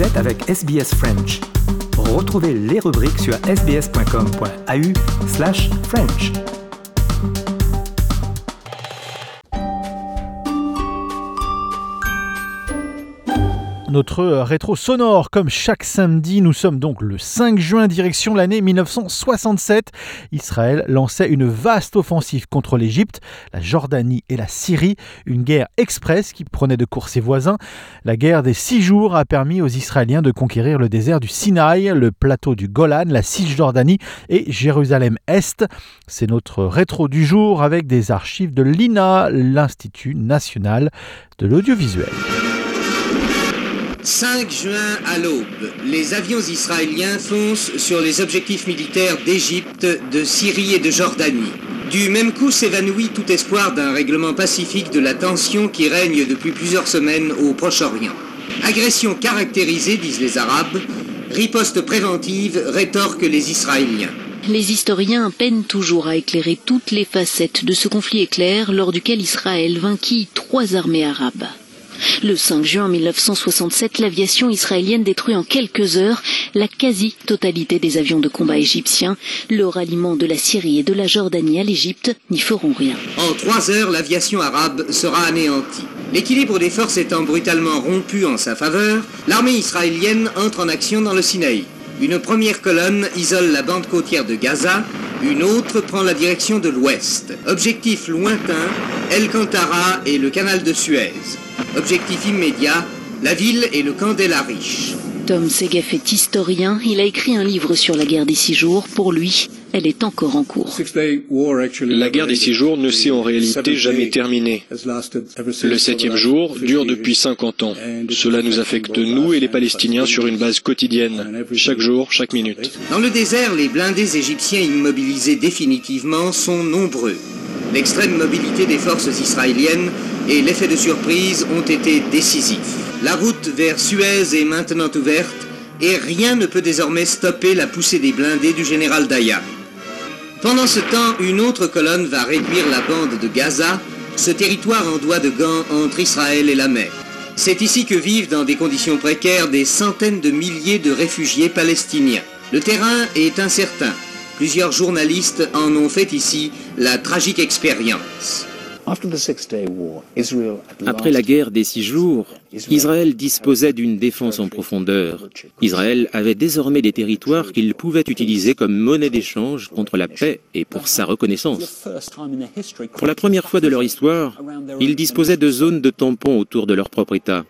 Êtes avec SBS French. Retrouvez les rubriques sur sbs.com.au slash French. Notre rétro sonore. Comme chaque samedi, nous sommes donc le 5 juin, direction l'année 1967. Israël lançait une vaste offensive contre l'Égypte, la Jordanie et la Syrie, une guerre express qui prenait de court ses voisins. La guerre des six jours a permis aux Israéliens de conquérir le désert du Sinaï, le plateau du Golan, la Cisjordanie et Jérusalem-Est. C'est notre rétro du jour avec des archives de l'INA, l'Institut national de l'audiovisuel. 5 juin à l'aube, les avions israéliens foncent sur les objectifs militaires d'Égypte, de Syrie et de Jordanie. Du même coup s'évanouit tout espoir d'un règlement pacifique de la tension qui règne depuis plusieurs semaines au Proche-Orient. Agression caractérisée, disent les Arabes, riposte préventive, rétorquent les Israéliens. Les historiens peinent toujours à éclairer toutes les facettes de ce conflit éclair lors duquel Israël vainquit trois armées arabes. Le 5 juin 1967, l'aviation israélienne détruit en quelques heures la quasi-totalité des avions de combat égyptiens. Le ralliement de la Syrie et de la Jordanie à l'Égypte n'y feront rien. En trois heures, l'aviation arabe sera anéantie. L'équilibre des forces étant brutalement rompu en sa faveur, l'armée israélienne entre en action dans le Sinaï. Une première colonne isole la bande côtière de Gaza, une autre prend la direction de l'ouest. Objectif lointain, El Kantara et le canal de Suez. Objectif immédiat, la ville et le camp d'El Arish. Tom Segef est historien. Il a écrit un livre sur la guerre des six jours. Pour lui, elle est encore en cours. La guerre des six jours ne s'est en réalité jamais terminée. Le septième jour dure depuis 50 ans. Cela nous affecte, nous et les Palestiniens, sur une base quotidienne, chaque jour, chaque minute. Dans le désert, les blindés égyptiens immobilisés définitivement sont nombreux. L'extrême mobilité des forces israéliennes et l'effet de surprise ont été décisifs. La route vers Suez est maintenant ouverte et rien ne peut désormais stopper la poussée des blindés du général Dayan. Pendant ce temps, une autre colonne va réduire la bande de Gaza, ce territoire en doigt de gants entre Israël et la mer. C'est ici que vivent dans des conditions précaires des centaines de milliers de réfugiés palestiniens. Le terrain est incertain. Plusieurs journalistes en ont fait ici la tragique expérience. Après la guerre des six jours, Israël disposait d'une défense en profondeur. Israël avait désormais des territoires qu'il pouvait utiliser comme monnaie d'échange contre la paix et pour sa reconnaissance. Pour la première fois de leur histoire, ils disposaient de zones de tampons autour de leur propre État.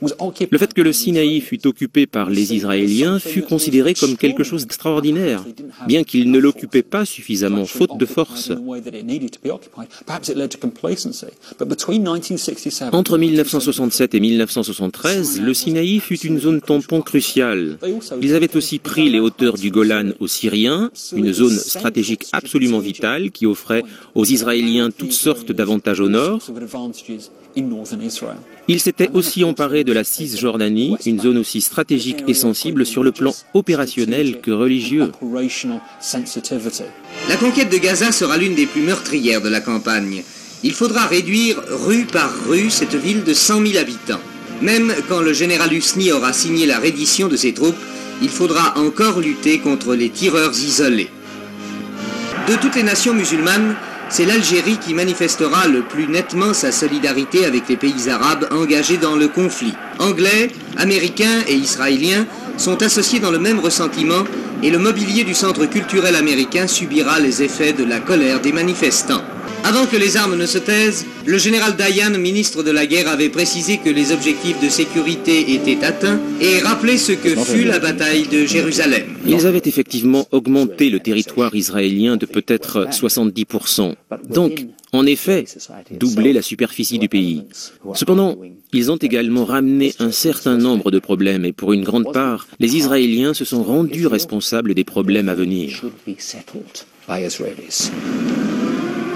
Le fait que le Sinaï fût occupé par les Israéliens fut considéré comme quelque chose d'extraordinaire, bien qu'ils ne l'occupaient pas suffisamment, faute de force. Entre 1967 et 1973, le Sinaï fut une zone tampon cruciale. Ils avaient aussi pris les hauteurs du Golan aux Syriens, une zone stratégique absolument vitale qui offrait aux Israéliens toutes sortes d'avantages au nord. Ils s'étaient aussi emparés de la Cisjordanie, une zone aussi stratégique et sensible sur le plan opérationnel que religieux. La conquête de Gaza sera l'une des plus meurtrières de la campagne. Il faudra réduire rue par rue cette ville de 100 000 habitants. Même quand le général Husni aura signé la reddition de ses troupes, il faudra encore lutter contre les tireurs isolés. De toutes les nations musulmanes, c'est l'Algérie qui manifestera le plus nettement sa solidarité avec les pays arabes engagés dans le conflit. Anglais, Américains et Israéliens sont associés dans le même ressentiment et le mobilier du centre culturel américain subira les effets de la colère des manifestants. Avant que les armes ne se taisent, le général Dayan, ministre de la guerre, avait précisé que les objectifs de sécurité étaient atteints et rappelé ce que fut la bataille de Jérusalem. Ils avaient effectivement augmenté le territoire israélien de peut-être 70%. Donc, en effet, doublé la superficie du pays. Cependant, ils ont également ramené un certain nombre de problèmes et pour une grande part, les Israéliens se sont rendus responsables des problèmes à venir.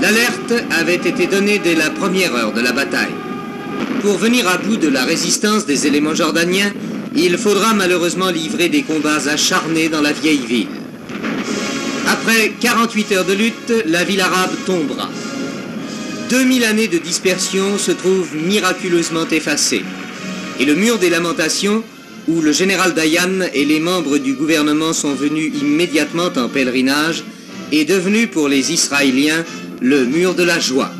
L'alerte avait été donnée dès la première heure de la bataille. Pour venir à bout de la résistance des éléments jordaniens, il faudra malheureusement livrer des combats acharnés dans la vieille ville. Après 48 heures de lutte, la ville arabe tombera. 2000 années de dispersion se trouvent miraculeusement effacées. et le mur des lamentations, où le général Dayan et les membres du gouvernement sont venus immédiatement en pèlerinage, est devenu pour les Israéliens le mur de la joie.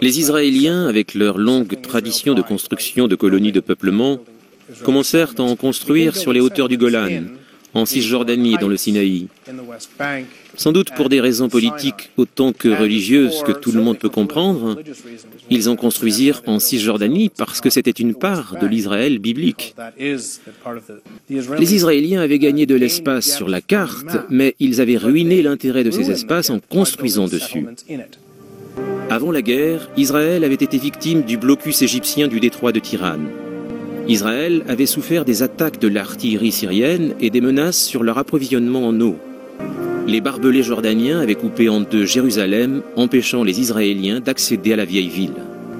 Les Israéliens, avec leur longue tradition de construction de colonies de peuplement, commencèrent à en construire sur les hauteurs du Golan, en Cisjordanie et dans le Sinaï. Sans doute pour des raisons politiques autant que religieuses que tout le monde peut comprendre, ils en construisirent en Cisjordanie parce que c'était une part de l'Israël biblique. Les Israéliens avaient gagné de l'espace sur la carte, mais ils avaient ruiné l'intérêt de ces espaces en construisant dessus. Avant la guerre, Israël avait été victime du blocus égyptien du détroit de Tirane. Israël avait souffert des attaques de l'artillerie syrienne et des menaces sur leur approvisionnement en eau. Les barbelés jordaniens avaient coupé en deux Jérusalem, empêchant les Israéliens d'accéder à la vieille ville.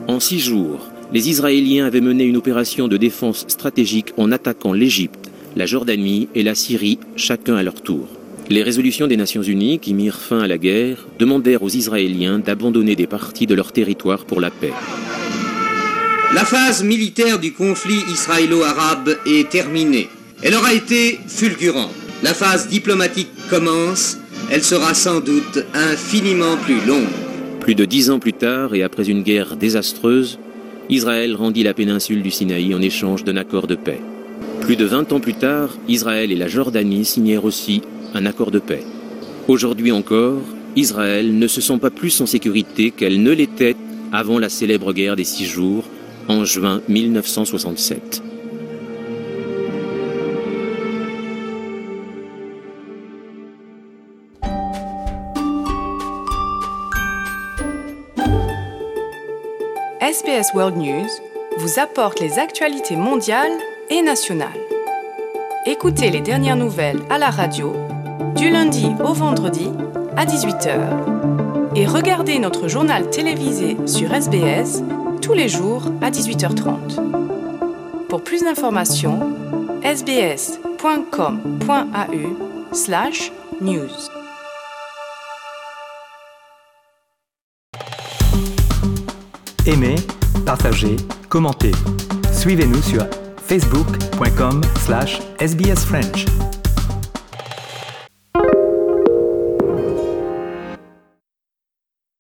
En six jours, les Israéliens avaient mené une opération de défense stratégique en attaquant l'Égypte, la Jordanie et la Syrie, chacun à leur tour. Les résolutions des Nations Unies, qui mirent fin à la guerre, demandèrent aux Israéliens d'abandonner des parties de leur territoire pour la paix. La phase militaire du conflit israélo-arabe est terminée. Elle aura été fulgurante. La phase diplomatique commence. Elle sera sans doute infiniment plus longue. Plus de dix ans plus tard, et après une guerre désastreuse, Israël rendit la péninsule du Sinaï en échange d'un accord de paix. Plus de vingt ans plus tard, Israël et la Jordanie signèrent aussi un accord de paix. Aujourd'hui encore, Israël ne se sent pas plus en sécurité qu'elle ne l'était avant la célèbre guerre des six jours en juin 1967. SBS World News vous apporte les actualités mondiales et nationales. Écoutez les dernières nouvelles à la radio du lundi au vendredi à 18h et regardez notre journal télévisé sur SBS tous les jours à 18h30. Pour plus d'informations, sbs.com.au slash news. Aimez, partagez, commentez. Suivez-nous sur facebook.com slash sbsfrench.